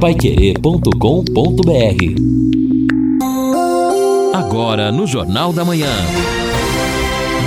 paiquerê.com.br Agora no Jornal da Manhã.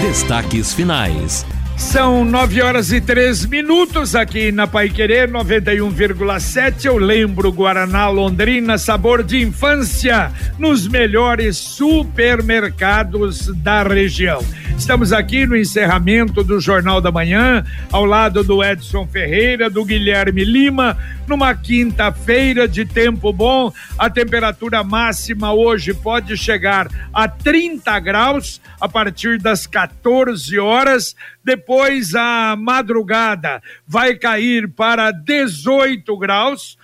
Destaques finais. São nove horas e três minutos aqui na Pai Querer 91,7. Eu lembro Guaraná Londrina, sabor de infância, nos melhores supermercados da região. Estamos aqui no encerramento do Jornal da Manhã, ao lado do Edson Ferreira, do Guilherme Lima, numa quinta-feira de tempo bom. A temperatura máxima hoje pode chegar a 30 graus a partir das 14 horas. Depois a madrugada vai cair para 18 graus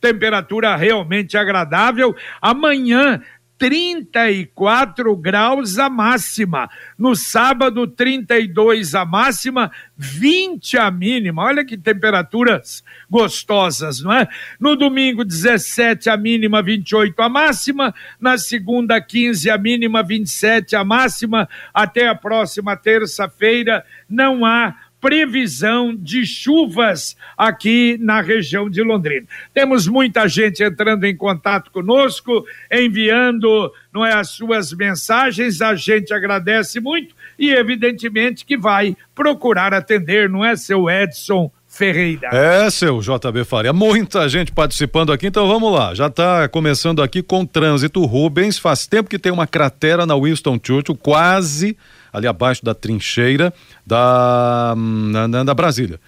temperatura realmente agradável. Amanhã 34 graus a máxima. No sábado, 32 a máxima, 20 a mínima. Olha que temperaturas gostosas, não é? No domingo, 17 a mínima, 28 a máxima. Na segunda, 15 a mínima, 27 a máxima. Até a próxima terça-feira, não há previsão de chuvas aqui na região de Londrina. Temos muita gente entrando em contato conosco, enviando não é, as suas mensagens, a gente agradece muito e evidentemente que vai procurar atender, não é, seu Edson Ferreira. É, seu JB Faria. Muita gente participando aqui, então vamos lá. Já está começando aqui com trânsito. Rubens, faz tempo que tem uma cratera na Winston Churchill, quase ali abaixo da trincheira da, na, da Brasília.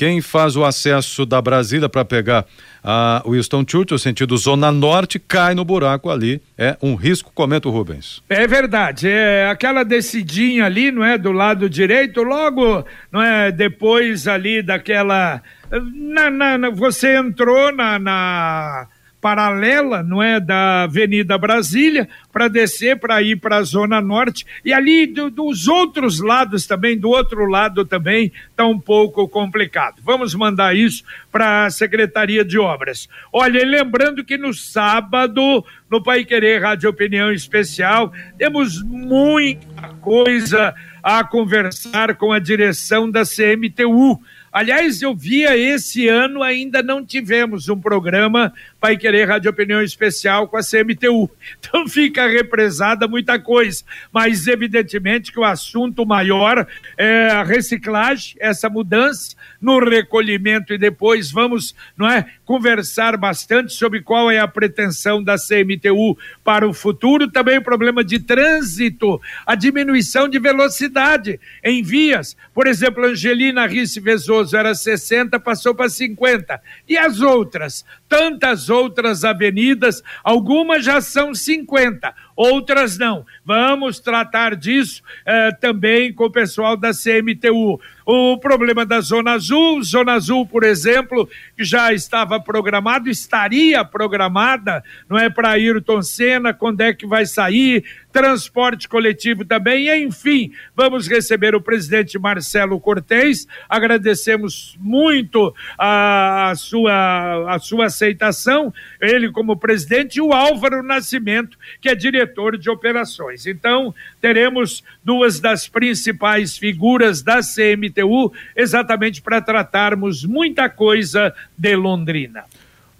Quem faz o acesso da Brasília para pegar a Winston Churchill, sentido Zona Norte, cai no buraco ali. É um risco, comenta o Rubens. É verdade. É aquela descidinha ali, não é? Do lado direito, logo, não é? Depois ali daquela. Na, na, na você entrou na, na paralela, não é, da Avenida Brasília, para descer para ir para a Zona Norte e ali do, dos outros lados também, do outro lado também está um pouco complicado. Vamos mandar isso para a Secretaria de Obras. Olha, lembrando que no sábado no Pai Querer Rádio Opinião Especial temos muita coisa a conversar com a direção da CMTU Aliás, eu via esse ano ainda não tivemos um programa Pai Querer Rádio Opinião Especial com a CMTU. Então fica represada muita coisa. Mas evidentemente que o assunto maior é a reciclagem, essa mudança no recolhimento e depois vamos, não é, conversar bastante sobre qual é a pretensão da CMTU para o futuro, também o problema de trânsito, a diminuição de velocidade em vias. Por exemplo, Angelina Risse Vezoso era 60, passou para 50. E as outras? Tantas outras avenidas, algumas já são 50, outras não. Vamos tratar disso eh, também com o pessoal da CMTU. O problema da Zona Azul, Zona Azul, por exemplo, que já estava programado, estaria programada, não é para Ayrton Senna, quando é que vai sair, transporte coletivo também, e enfim, vamos receber o presidente Marcelo Cortez, agradecemos muito a, a, sua, a sua aceitação, ele como presidente, e o Álvaro Nascimento, que é diretor de operações. Então, teremos duas das principais figuras da CMTU, exatamente para tratarmos muita coisa de Londrina.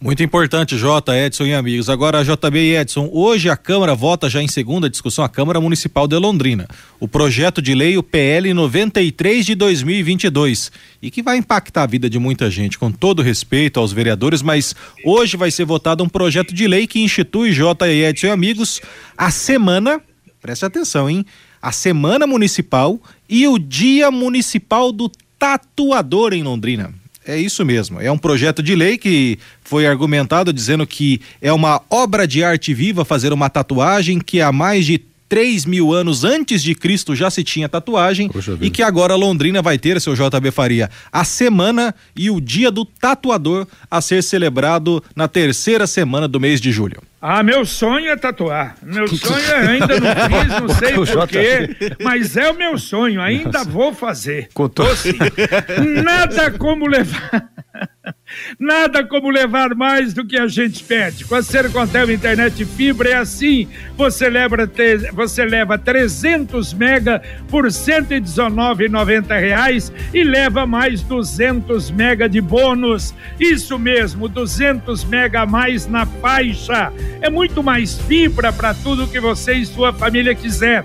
Muito importante, J, Edson e amigos. Agora, JB e Edson, hoje a Câmara vota já em segunda discussão a Câmara Municipal de Londrina. O projeto de lei, o PL 93 de 2022, e que vai impactar a vida de muita gente, com todo respeito aos vereadores, mas hoje vai ser votado um projeto de lei que institui, J e Edson e amigos, a semana, preste atenção, hein? A Semana Municipal e o Dia Municipal do Tatuador em Londrina. É isso mesmo. É um projeto de lei que foi argumentado dizendo que é uma obra de arte viva fazer uma tatuagem que há mais de 3 mil anos antes de Cristo já se tinha tatuagem e que agora Londrina vai ter, seu JB Faria, a semana e o dia do tatuador a ser celebrado na terceira semana do mês de julho. Ah, meu sonho é tatuar. Meu sonho é ainda não fiz, não sei porquê, mas é o meu sonho, ainda Nossa. vou fazer. Contou. Nada como levar Nada como levar mais do que a gente pede. Com a Sercontel Internet Fibra é assim. Você leva, você leva 300 mega por R$ 119,90 e leva mais 200 mega de bônus. Isso mesmo, 200 mega a mais na faixa. É muito mais fibra para tudo que você e sua família quiser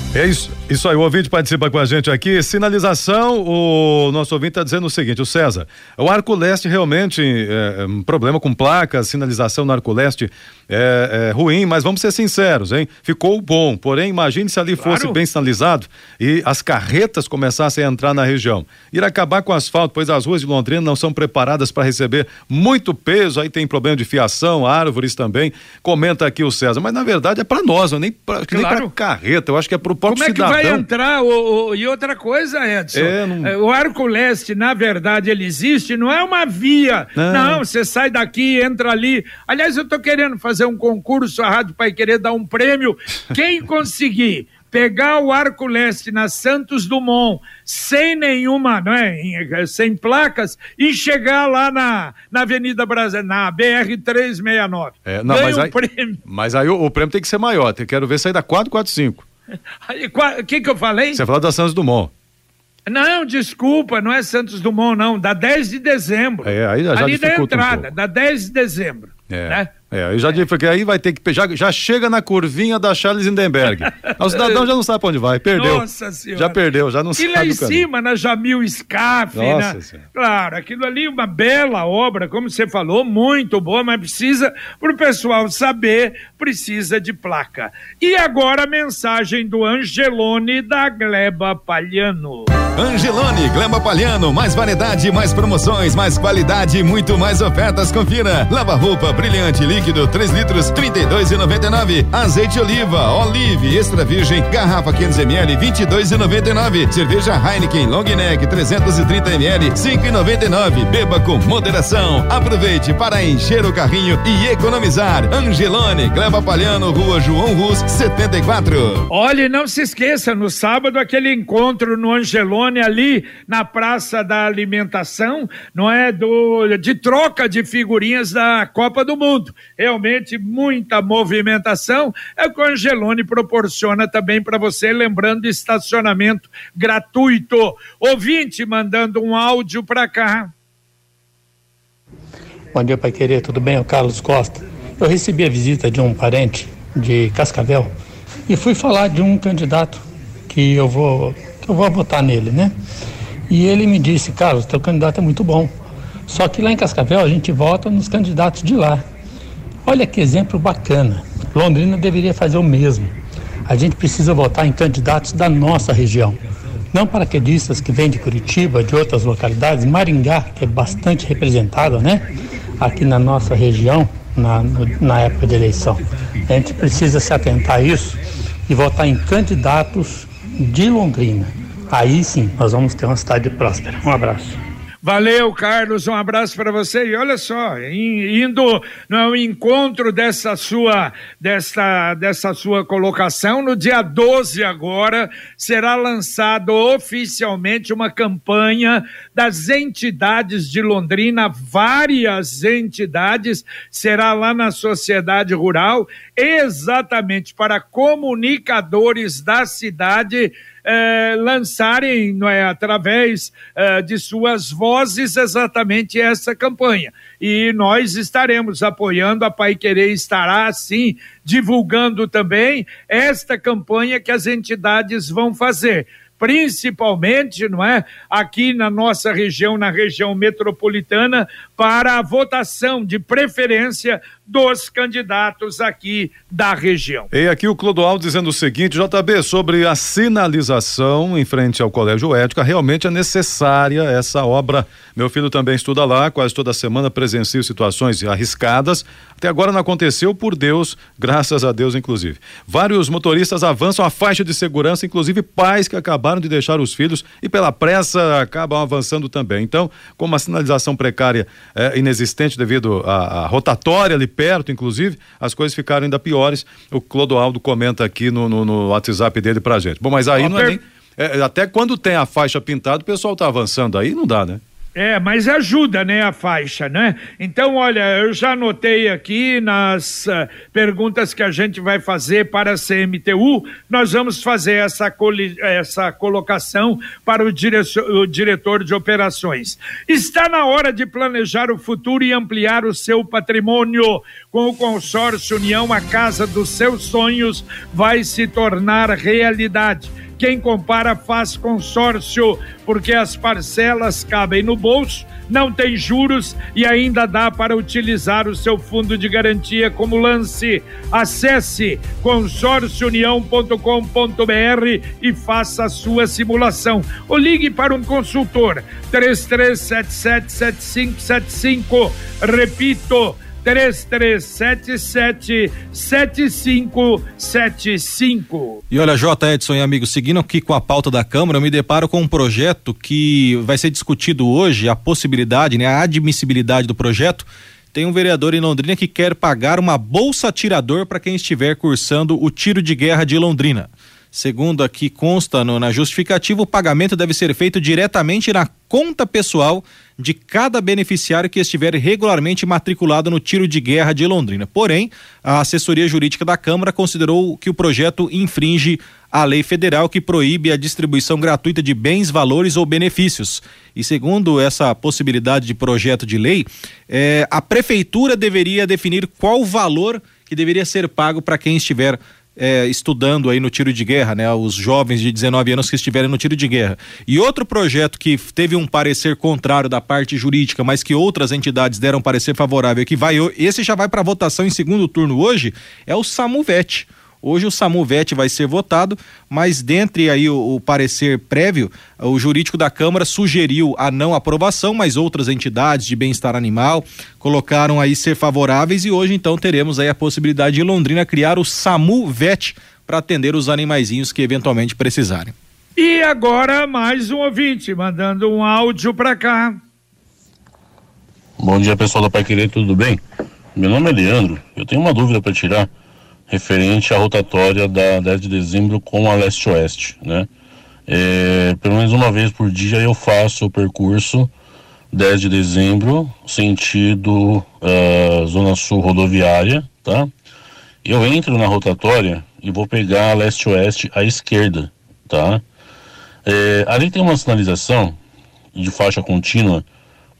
É isso, isso aí, o ouvinte participa com a gente aqui. Sinalização, o nosso ouvinte está dizendo o seguinte, o César, o Arco Leste realmente é, é um problema com placas, sinalização no Arco Leste é, é, ruim, mas vamos ser sinceros, hein? Ficou bom, porém imagine se ali claro. fosse bem sinalizado e as carretas começassem a entrar na região. Ir acabar com o asfalto, pois as ruas de Londrina não são preparadas para receber muito peso, aí tem problema de fiação, árvores também. Comenta aqui o César, mas na verdade é para nós, nem para claro. carreta, eu acho que é para o próprio cidadão. Como é que vai entrar? O, o, e outra coisa, Edson, é, não... É, o Arco Leste, na verdade, ele existe, não é uma via. Não, não você sai daqui, entra ali. Aliás, eu estou querendo fazer um concurso, a Rádio Pai Querer dar um prêmio. Quem conseguir pegar o Arco Leste na Santos Dumont sem nenhuma, não é, sem placas e chegar lá na, na Avenida Brasil, na BR 369. É, não, mas, um aí, prêmio. mas aí o, o, prêmio tem que ser maior, eu quero ver sair da 445. O que, que eu falei? Você falou da Santos Dumont. Não, desculpa, não é Santos Dumont, não. Da 10 de dezembro. É, aí já Ali da entrada, um da 10 de dezembro. É. Né? É, eu já disse, porque aí vai ter que. Já, já chega na curvinha da Charles Lindenberg. o cidadão já não sabe pra onde vai, perdeu. Nossa Senhora. Já perdeu, já não e sabe. E lá em cima, na Jamil Scaff, né? Claro, aquilo ali é uma bela obra, como você falou, muito boa, mas precisa, pro pessoal saber, precisa de placa. E agora a mensagem do Angelone da Gleba Palhano. Angelone, Gleba Palhano, mais variedade, mais promoções, mais qualidade, muito mais ofertas. Confira. Lava roupa brilhante, líquido, 3 litros, 32,99. Azeite oliva, olive, extra virgem, garrafa 500 ml, 22,99. Cerveja Heineken Long Neck, 330 ml, 5,99. Beba com moderação. Aproveite para encher o carrinho e economizar. Angelone, Gleba Palhano, Rua João Rus, 74. Olhe, não se esqueça, no sábado aquele encontro no Angelone ali na Praça da Alimentação, não é? Do, de troca de figurinhas da Copa do Mundo. Realmente muita movimentação. É o que o Angelone proporciona também para você, lembrando estacionamento gratuito. Ouvinte mandando um áudio para cá. Bom dia, Pai Querer, tudo bem? O Carlos Costa. Eu recebi a visita de um parente de Cascavel e fui falar de um candidato que eu vou que eu vou votar nele, né? E ele me disse, Carlos, teu candidato é muito bom. Só que lá em Cascavel a gente vota nos candidatos de lá. Olha que exemplo bacana. Londrina deveria fazer o mesmo. A gente precisa votar em candidatos da nossa região. Não paraquedistas que vêm de Curitiba, de outras localidades, Maringá, que é bastante representada, né? Aqui na nossa região, na, na época de eleição. A gente precisa se atentar a isso e votar em candidatos de Londrina. Aí sim, nós vamos ter uma cidade próspera. Um abraço. Valeu, Carlos, um abraço para você. E olha só, indo no encontro dessa sua, dessa, dessa sua colocação, no dia 12 agora, será lançado oficialmente uma campanha das entidades de Londrina, várias entidades, será lá na sociedade rural, exatamente para comunicadores da cidade é, lançarem não é, através é, de suas vozes exatamente essa campanha. E nós estaremos apoiando, a Pai Querer estará, assim, divulgando também esta campanha que as entidades vão fazer principalmente, não é, aqui na nossa região, na região metropolitana, para a votação de preferência dos candidatos aqui da região. E aqui o Clodoaldo dizendo o seguinte, JB, sobre a sinalização em frente ao Colégio Ética, realmente é necessária essa obra. Meu filho também estuda lá, quase toda semana presencio situações arriscadas. Até agora não aconteceu, por Deus, graças a Deus, inclusive. Vários motoristas avançam a faixa de segurança, inclusive pais que acabaram de deixar os filhos e pela pressa acabam avançando também. Então, como a sinalização precária é inexistente devido à, à rotatória ali perto, inclusive, as coisas ficaram ainda piores. O Clodoaldo comenta aqui no, no, no WhatsApp dele pra gente. Bom, mas aí não é nem. É, até quando tem a faixa pintada, o pessoal tá avançando aí, não dá, né? É, mas ajuda, né, a faixa, né? Então, olha, eu já anotei aqui nas uh, perguntas que a gente vai fazer para a CMTU, nós vamos fazer essa, essa colocação para o, o diretor de operações. Está na hora de planejar o futuro e ampliar o seu patrimônio. Com o consórcio União, a casa dos seus sonhos vai se tornar realidade quem compara faz consórcio, porque as parcelas cabem no bolso, não tem juros e ainda dá para utilizar o seu fundo de garantia como lance. Acesse consórciounião.com.br e faça a sua simulação. Ou ligue para um consultor 33777575. Repito, 3377 7575. E olha, J. Edson e amigos, seguindo aqui com a pauta da Câmara, eu me deparo com um projeto que vai ser discutido hoje, a possibilidade, né, a admissibilidade do projeto. Tem um vereador em Londrina que quer pagar uma bolsa atirador para quem estiver cursando o tiro de guerra de Londrina. Segundo aqui consta no, na justificativa, o pagamento deve ser feito diretamente na conta pessoal de cada beneficiário que estiver regularmente matriculado no tiro de guerra de Londrina. Porém, a assessoria jurídica da Câmara considerou que o projeto infringe a lei federal que proíbe a distribuição gratuita de bens, valores ou benefícios. E segundo essa possibilidade de projeto de lei, eh, a prefeitura deveria definir qual valor que deveria ser pago para quem estiver é, estudando aí no tiro de guerra, né? Os jovens de 19 anos que estiverem no tiro de guerra. E outro projeto que teve um parecer contrário da parte jurídica, mas que outras entidades deram parecer favorável, que vai, esse já vai para votação em segundo turno hoje, é o Samuvete. Hoje o Samuvete vai ser votado, mas dentre aí o, o, parecer prévio, o jurídico da Câmara sugeriu a não aprovação, mas outras entidades de bem-estar animal colocaram aí ser favoráveis e hoje então teremos aí a possibilidade de Londrina criar o Samuvete para atender os animaizinhos que eventualmente precisarem. E agora mais um ouvinte mandando um áudio para cá. Bom dia pessoal da Pai Querer, tudo bem? Meu nome é Leandro, eu tenho uma dúvida para tirar referente à rotatória da 10 de dezembro com a leste-oeste, né? É, pelo menos uma vez por dia eu faço o percurso 10 de dezembro, sentido uh, Zona Sul rodoviária, tá? Eu entro na rotatória e vou pegar a leste-oeste à esquerda, tá? É, ali tem uma sinalização de faixa contínua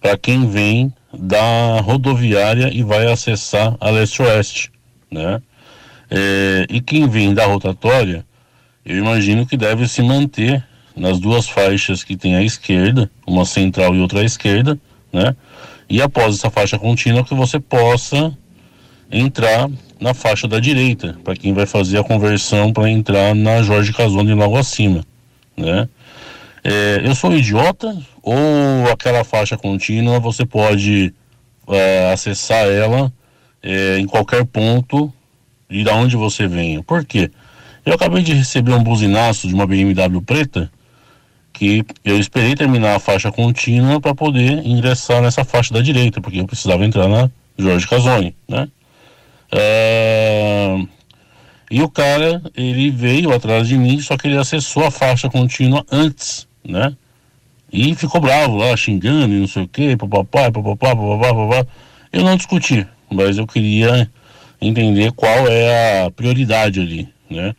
para quem vem da rodoviária e vai acessar a leste-oeste, né? É, e quem vem da rotatória, eu imagino que deve se manter nas duas faixas que tem à esquerda, uma central e outra à esquerda, né? E após essa faixa contínua que você possa entrar na faixa da direita, para quem vai fazer a conversão para entrar na Jorge Casoni logo acima, né? É, eu sou um idiota ou aquela faixa contínua você pode é, acessar ela é, em qualquer ponto e da onde você vem. Por quê? Eu acabei de receber um buzinaço de uma BMW preta que eu esperei terminar a faixa contínua para poder ingressar nessa faixa da direita, porque eu precisava entrar na Jorge Casoni, né? É... E o cara, ele veio atrás de mim, só que ele acessou a faixa contínua antes, né? E ficou bravo lá, xingando e não sei o que, papapá, papapá, papapá, papapá. Eu não discuti, mas eu queria entender qual é a prioridade ali, né?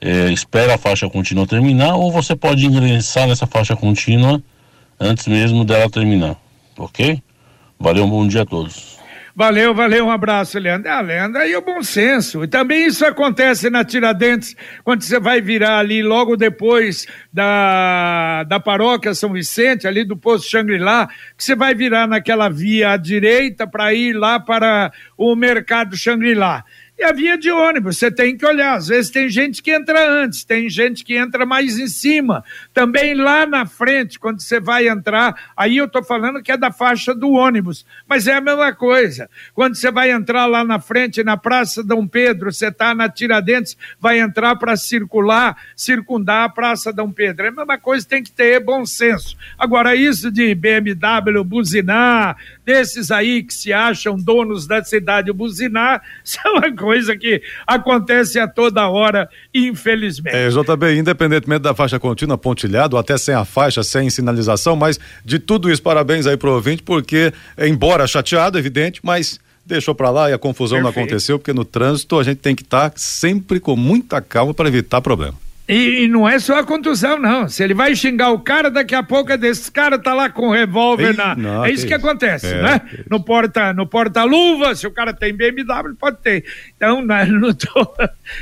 É, espera a faixa contínua terminar ou você pode ingressar nessa faixa contínua antes mesmo dela terminar, ok? Valeu, um bom dia a todos. Valeu, valeu, um abraço, Leandro. Ah, Leandro, aí é o bom senso. E também isso acontece na Tiradentes, quando você vai virar ali logo depois da, da paróquia São Vicente, ali do posto Xangri-Lá, que você vai virar naquela via à direita para ir lá para o mercado Xangri-Lá e a via de ônibus, você tem que olhar. Às vezes tem gente que entra antes, tem gente que entra mais em cima. Também lá na frente, quando você vai entrar, aí eu estou falando que é da faixa do ônibus, mas é a mesma coisa. Quando você vai entrar lá na frente, na Praça Dom Pedro, você está na Tiradentes, vai entrar para circular, circundar a Praça Dom Pedro. É a mesma coisa, tem que ter bom senso. Agora, isso de BMW buzinar, desses aí que se acham donos da cidade buzinar, uma coisa que acontece a toda hora, infelizmente. É, JB, independentemente da faixa contínua, pontilhado, até sem a faixa, sem sinalização, mas de tudo isso, parabéns aí pro ouvinte, porque, embora chateado, evidente, mas deixou para lá e a confusão Perfeito. não aconteceu, porque no trânsito a gente tem que estar tá sempre com muita calma para evitar problema. E, e, não é só a contusão, não. Se ele vai xingar o cara, daqui a pouco é desse cara tá lá com o revólver na. Não, é isso que, que acontece, é, né? No porta, no porta-luva, se o cara tem BMW, pode ter. Então, não, é, não, tô,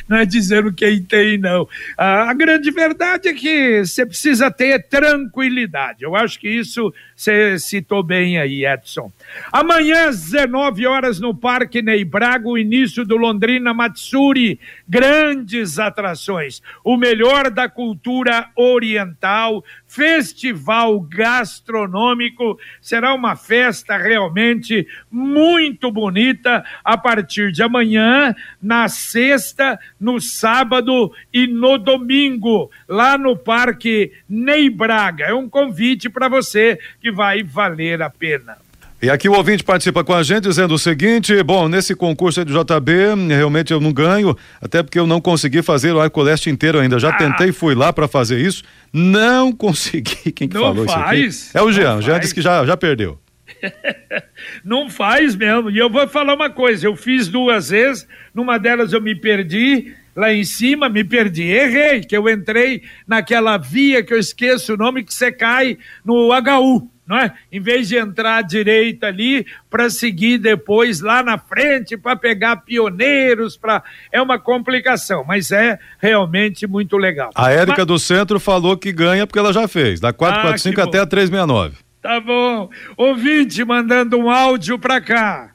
não é dizendo quem tem, não. Ah, a grande verdade é que você precisa ter tranquilidade. Eu acho que isso você citou bem aí, Edson. Amanhã, às 19 horas, no Parque Ney Braga, o início do Londrina Matsuri. Grandes atrações. O melhor da cultura oriental, festival gastronômico. Será uma festa realmente muito bonita a partir de amanhã, na sexta, no sábado e no domingo, lá no Parque Ney Braga. É um convite para você que vai valer a pena. E aqui o ouvinte participa com a gente dizendo o seguinte: bom, nesse concurso do JB, realmente eu não ganho, até porque eu não consegui fazer o arco leste inteiro ainda. Já ah. tentei, fui lá para fazer isso, não consegui. Quem que não falou faz, isso aqui? É o Jean. O Jean disse que já, já perdeu. não faz mesmo. E eu vou falar uma coisa: eu fiz duas vezes, numa delas eu me perdi lá em cima, me perdi, errei, que eu entrei naquela via que eu esqueço o nome, que você cai no HU não é? Em vez de entrar à direita ali para seguir depois lá na frente para pegar pioneiros, para é uma complicação, mas é realmente muito legal. A Érica mas... do Centro falou que ganha porque ela já fez, da 445 ah, até a 369. Tá bom. Ouvinte mandando um áudio para cá.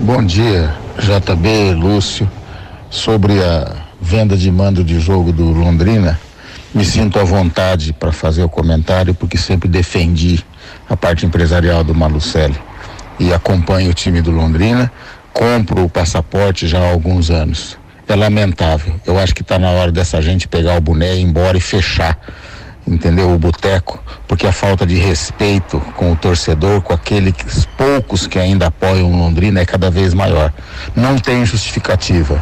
Bom dia, JB, Lúcio, sobre a venda de mando de jogo do Londrina me sinto à vontade para fazer o comentário porque sempre defendi a parte empresarial do Malucelli e acompanho o time do Londrina, compro o passaporte já há alguns anos. É lamentável. Eu acho que está na hora dessa gente pegar o boné, ir embora e fechar, entendeu? O boteco, porque a falta de respeito com o torcedor, com aqueles poucos que ainda apoiam Londrina é cada vez maior. Não tem justificativa.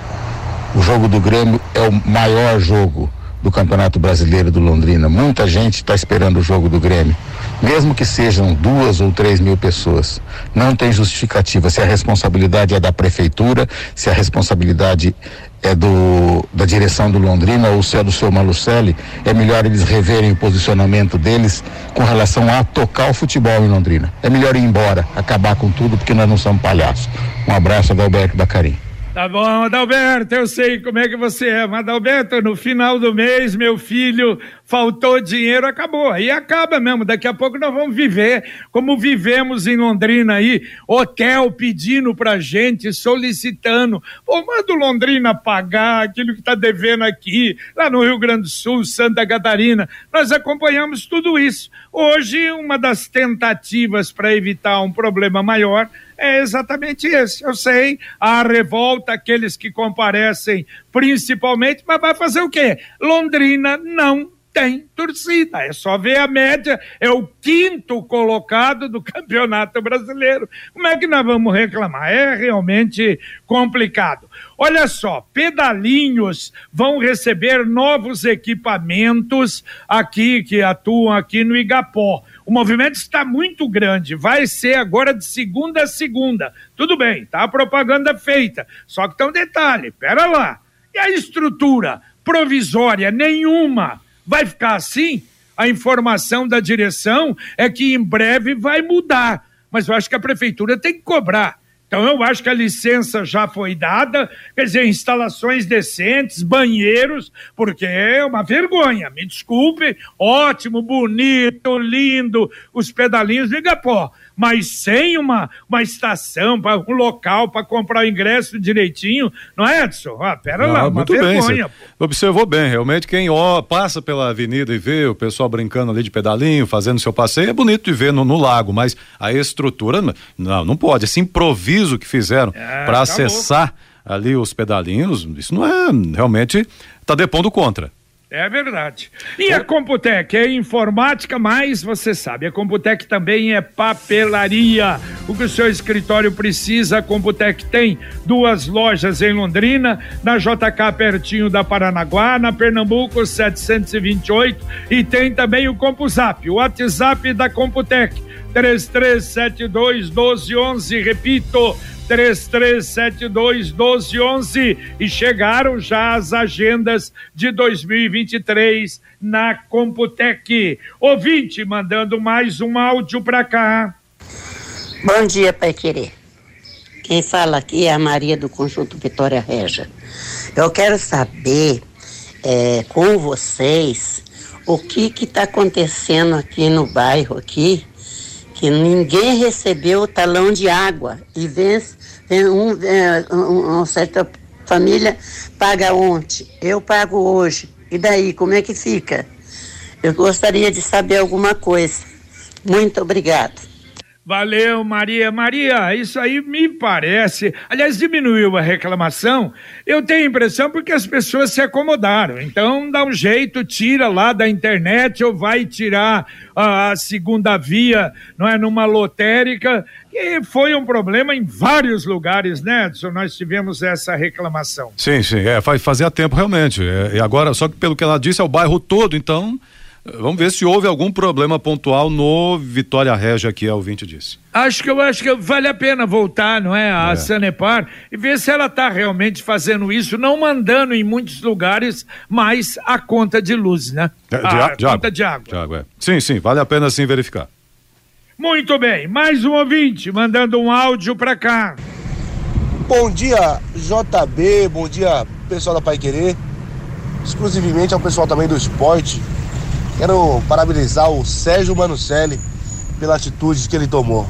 O jogo do Grêmio é o maior jogo do Campeonato Brasileiro do Londrina. Muita gente está esperando o jogo do Grêmio, mesmo que sejam duas ou três mil pessoas. Não tem justificativa se a responsabilidade é da prefeitura, se a responsabilidade é do, da direção do Londrina ou se é do seu Malucelli, é melhor eles reverem o posicionamento deles com relação a tocar o futebol em Londrina. É melhor ir embora, acabar com tudo, porque nós não somos palhaços. Um abraço, Adalberto Bacarim. Tá bom, Adalberto, eu sei como é que você é, mas Adalberto, no final do mês, meu filho, faltou dinheiro, acabou. Aí acaba mesmo, daqui a pouco nós vamos viver como vivemos em Londrina aí, hotel pedindo pra gente, solicitando. Pô, manda o Londrina pagar aquilo que tá devendo aqui, lá no Rio Grande do Sul, Santa Catarina. Nós acompanhamos tudo isso. Hoje, uma das tentativas para evitar um problema maior é exatamente esse. Eu sei, a revolta, aqueles que comparecem principalmente, mas vai fazer o quê? Londrina não tem torcida. É só ver a média, é o quinto colocado do Campeonato Brasileiro. Como é que nós vamos reclamar? É realmente complicado. Olha só, pedalinhos vão receber novos equipamentos aqui que atuam aqui no Igapó. O movimento está muito grande, vai ser agora de segunda a segunda. Tudo bem, tá a propaganda feita. Só que tem um detalhe, pera lá. E a estrutura provisória nenhuma vai ficar assim? A informação da direção é que em breve vai mudar mas eu acho que a prefeitura tem que cobrar. Então eu acho que a licença já foi dada, quer dizer, instalações decentes, banheiros, porque é uma vergonha, me desculpe, ótimo, bonito, lindo, os pedalinhos, liga pó mas sem uma, uma estação, pra, um local para comprar o ingresso direitinho, não é, Edson? Ah, pera lá, uma vergonha. Bem, observou bem, realmente quem ó, passa pela avenida e vê o pessoal brincando ali de pedalinho, fazendo seu passeio, é bonito de ver no, no lago, mas a estrutura, não, não pode, esse improviso que fizeram é, para acessar ali os pedalinhos, isso não é, realmente, está depondo contra. É verdade. E a Computec é informática, mas você sabe, a Computec também é papelaria. O que o seu escritório precisa, a Computec tem duas lojas em Londrina, na JK pertinho da Paranaguá, na Pernambuco 728 e tem também o CompuZap, o WhatsApp da Computec 3372 1211, repito, 3372 1211 e chegaram já as agendas de 2023 na Computec. Ouvinte mandando mais um áudio para cá. Bom dia, Pai Querer. Quem fala aqui é a Maria do Conjunto Vitória Regia. Eu quero saber é, com vocês o que está acontecendo aqui no bairro aqui que ninguém recebeu o talão de água e vem, vem um, é, uma certa família paga ontem, eu pago hoje. E daí, como é que fica? Eu gostaria de saber alguma coisa. Muito obrigado. Valeu, Maria. Maria, isso aí me parece. Aliás, diminuiu a reclamação. Eu tenho a impressão porque as pessoas se acomodaram. Então, dá um jeito, tira lá da internet ou vai tirar a segunda via, não é? Numa lotérica. E foi um problema em vários lugares, né, Edson? Nós tivemos essa reclamação. Sim, sim. É, fazia tempo realmente. É, e agora, só que pelo que ela disse, é o bairro todo, então. Vamos ver se houve algum problema pontual no Vitória Régia, que a ouvinte disse. Acho que eu acho que vale a pena voltar, não é, a é. Sanepar e ver se ela está realmente fazendo isso, não mandando em muitos lugares mais a conta de luz, né? De, de, a, de conta água. de água. De água é. Sim, sim, vale a pena sim verificar. Muito bem, mais um ouvinte mandando um áudio para cá. Bom dia, JB, bom dia, pessoal da Pai Querer, exclusivamente ao pessoal também do esporte Quero parabenizar o Sérgio Manucelli pela atitude que ele tomou.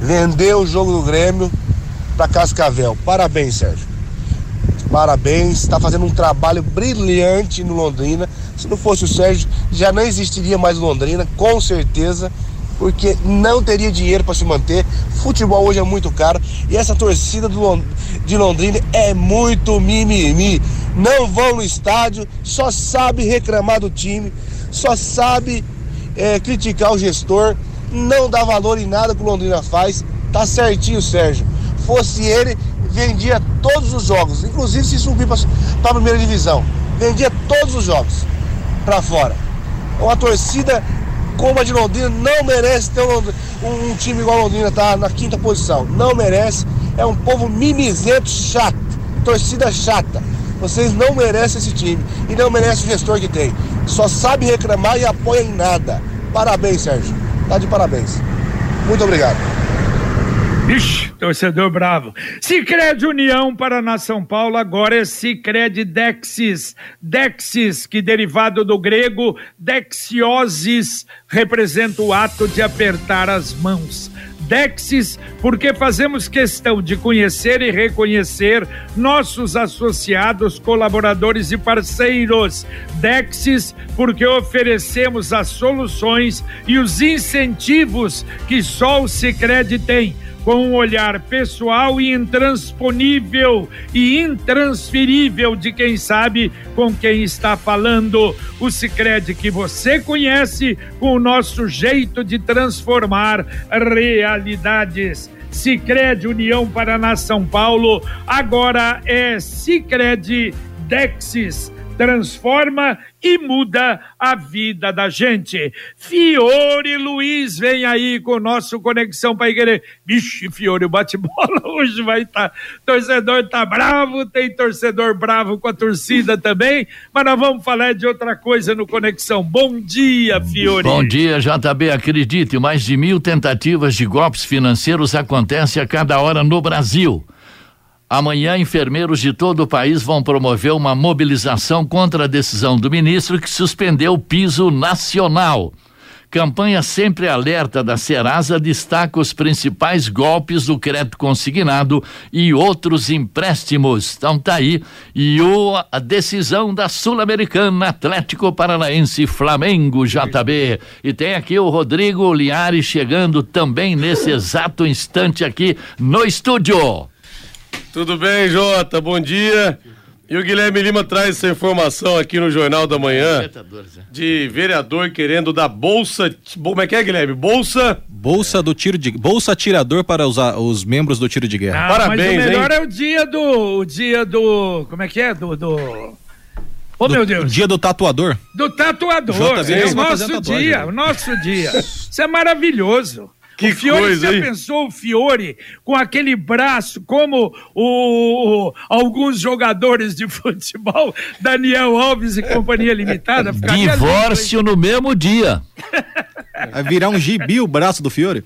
Vendeu o jogo do Grêmio para Cascavel. Parabéns, Sérgio. Parabéns, está fazendo um trabalho brilhante no Londrina. Se não fosse o Sérgio, já não existiria mais Londrina, com certeza, porque não teria dinheiro para se manter. Futebol hoje é muito caro e essa torcida de Londrina é muito mimimi. Não vão no estádio, só sabe reclamar do time só sabe é, criticar o gestor, não dá valor em nada que o Londrina faz. Tá certinho, Sérgio. Fosse ele, vendia todos os jogos, inclusive se subir para a primeira divisão. Vendia todos os jogos para fora. Uma torcida como a de Londrina não merece ter um, um, time igual a Londrina, tá na quinta posição. Não merece. É um povo mimizento, chato. Torcida chata. Vocês não merecem esse time e não merecem o gestor que tem. Só sabe reclamar e apoia em nada. Parabéns, Sérgio. Tá de parabéns. Muito obrigado. Ixi, torcedor bravo. Cicred União Paraná São Paulo, agora é Cicred Dexis. Dexis, que derivado do grego dexiosis, representa o ato de apertar as mãos. Dexis, porque fazemos questão de conhecer e reconhecer nossos associados, colaboradores e parceiros. Dexis, porque oferecemos as soluções e os incentivos que só o Sicredi tem com um olhar pessoal e intransponível e intransferível de quem sabe com quem está falando. O Sicredi que você conhece com o nosso jeito de transformar realidades. Sicredi União Paraná São Paulo, agora é Sicredi Dexis transforma e muda a vida da gente. Fiore Luiz vem aí com o nosso Conexão para Igreja. Vixe, Fiore, o bate-bola hoje vai estar. Tá... Torcedor tá bravo, tem torcedor bravo com a torcida também, mas nós vamos falar de outra coisa no Conexão. Bom dia, Fiore. Bom dia, JB. Acredite, mais de mil tentativas de golpes financeiros acontecem a cada hora no Brasil. Amanhã, enfermeiros de todo o país vão promover uma mobilização contra a decisão do ministro que suspendeu o piso nacional. Campanha sempre alerta da Serasa destaca os principais golpes do crédito consignado e outros empréstimos. Então tá aí. E o, a decisão da Sul-Americana Atlético Paranaense Flamengo JB. E tem aqui o Rodrigo Liares chegando também nesse exato instante aqui no estúdio. Tudo bem, Jota? Bom dia. E o Guilherme Lima traz essa informação aqui no Jornal da Manhã de vereador querendo dar bolsa. Como é que é, Guilherme? Bolsa. Bolsa do tiro de. Bolsa tirador para os, os membros do tiro de guerra. Ah, Parabéns, mas o melhor hein? é o dia do. O dia do. Como é que é? Do. do... Oh, do, meu Deus. Dia do tatuador. Do tatuador. É o nosso dia, o nosso dia. Isso é maravilhoso. Que o Fiore, coisa, você hein? pensou o Fiore com aquele braço, como o, o, alguns jogadores de futebol, Daniel Alves e Companhia Limitada? Divórcio lindo, no mesmo dia. Vai virar um gibi o braço do Fiore.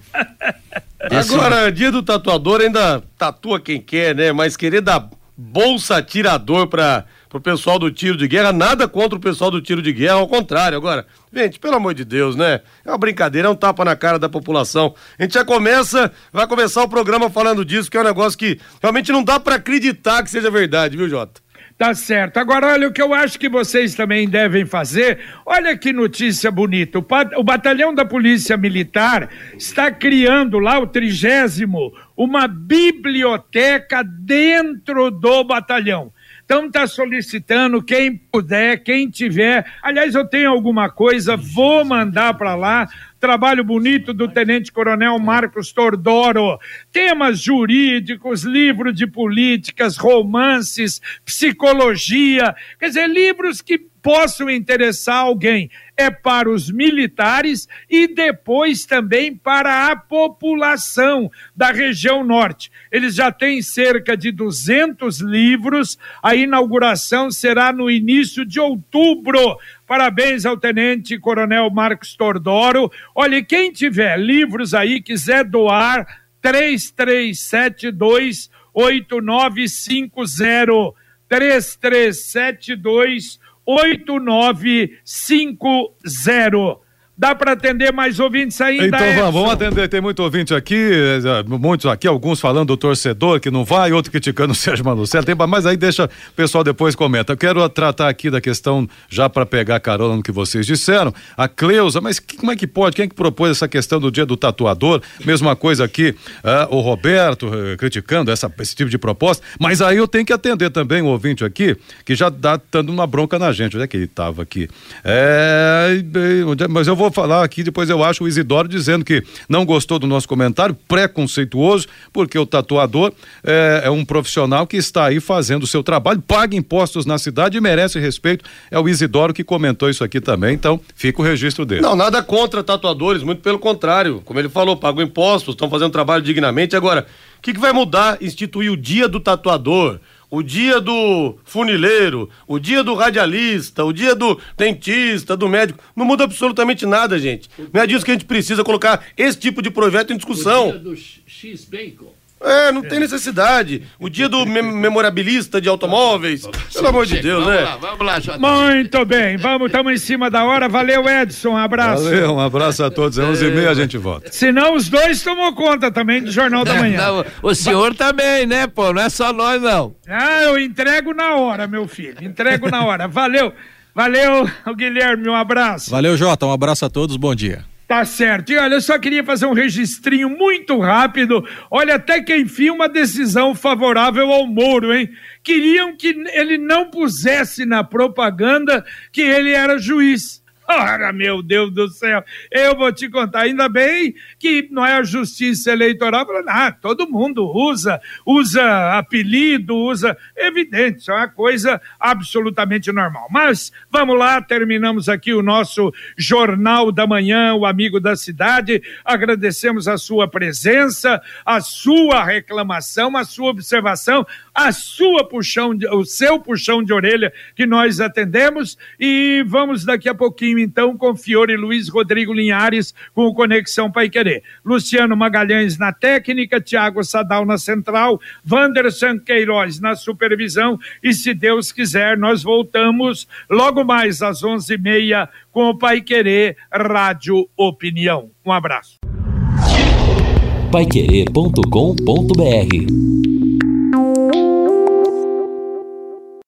Agora, dia do tatuador ainda tatua quem quer, né? Mas querer dar bolsa tirador pra pro pessoal do tiro de guerra, nada contra o pessoal do tiro de guerra, ao contrário. Agora, gente, pelo amor de Deus, né? É uma brincadeira, é um tapa na cara da população. A gente já começa, vai começar o programa falando disso, que é um negócio que realmente não dá para acreditar que seja verdade, viu, Jota? Tá certo. Agora, olha o que eu acho que vocês também devem fazer. Olha que notícia bonita. O, batalhão da Polícia Militar está criando lá o trigésimo uma biblioteca dentro do batalhão. Então está solicitando quem puder, quem tiver. Aliás, eu tenho alguma coisa, vou mandar para lá. Trabalho bonito do Tenente Coronel Marcos Tordoro. Temas jurídicos, livros de políticas, romances, psicologia. Quer dizer, livros que possam interessar alguém é para os militares e depois também para a população da região norte. Eles já têm cerca de 200 livros. A inauguração será no início de outubro. Parabéns ao Tenente Coronel Marcos Tordoro. Olha, quem tiver livros aí, quiser doar, 3372 8950 3372 8950. Dá para atender mais ouvintes ainda? Então vamos, vamos atender. Tem muito ouvinte aqui, eh, muitos aqui, alguns falando do torcedor que não vai, outro criticando o Sérgio Manucelo. Tem, mas aí deixa o pessoal depois comenta. Eu quero tratar aqui da questão, já para pegar carona no que vocês disseram. A Cleusa, mas que, como é que pode? Quem é que propôs essa questão do dia do tatuador? Mesma coisa aqui, uh, o Roberto uh, criticando essa, esse tipo de proposta. Mas aí eu tenho que atender também o ouvinte aqui, que já dá dando uma bronca na gente. Onde é que ele estava aqui? É, mas eu vou vou falar aqui, depois eu acho o Isidoro dizendo que não gostou do nosso comentário, preconceituoso, porque o tatuador é, é um profissional que está aí fazendo o seu trabalho, paga impostos na cidade e merece respeito. É o Isidoro que comentou isso aqui também, então fica o registro dele. Não, nada contra tatuadores, muito pelo contrário. Como ele falou, pagam impostos, estão fazendo trabalho dignamente. Agora, o que, que vai mudar instituir o dia do tatuador? O dia do funileiro, o dia do radialista, o dia do dentista, do médico. Não muda absolutamente nada, gente. Não é disso que a gente precisa colocar esse tipo de projeto em discussão. O dia do X-Bacon. É, não tem necessidade. O dia do memorabilista de automóveis. Pelo amor de Deus, vamos né? Lá, vamos lá, Jota. Muito bem, vamos, estamos em cima da hora. Valeu, Edson, um abraço. Valeu, um abraço a todos. É 11h30 a gente volta. Se não, os dois tomou conta também do Jornal da Manhã. Não, o senhor também, né, pô? Não é só nós, não. Ah, eu entrego na hora, meu filho. Entrego na hora. Valeu, valeu, Guilherme, um abraço. Valeu, Jota, um abraço a todos, bom dia. Tá certo. E olha, eu só queria fazer um registrinho muito rápido. Olha, até que enfim uma decisão favorável ao Moro, hein? Queriam que ele não pusesse na propaganda que ele era juiz. Ora, meu Deus do céu, eu vou te contar, ainda bem que não é a justiça eleitoral, ah, todo mundo usa, usa apelido, usa, evidente, isso é uma coisa absolutamente normal. Mas vamos lá, terminamos aqui o nosso Jornal da Manhã, o Amigo da Cidade, agradecemos a sua presença, a sua reclamação, a sua observação, a sua puxão, de, o seu puxão de orelha que nós atendemos e vamos daqui a pouquinho então com Fiore Luiz Rodrigo Linhares com o Conexão Pai Querer. Luciano Magalhães na técnica, Tiago Sadal na central, Wanderson Queiroz na supervisão e se Deus quiser nós voltamos logo mais às onze e meia com o Pai Querer Rádio Opinião. Um abraço. Paiquerê.com.br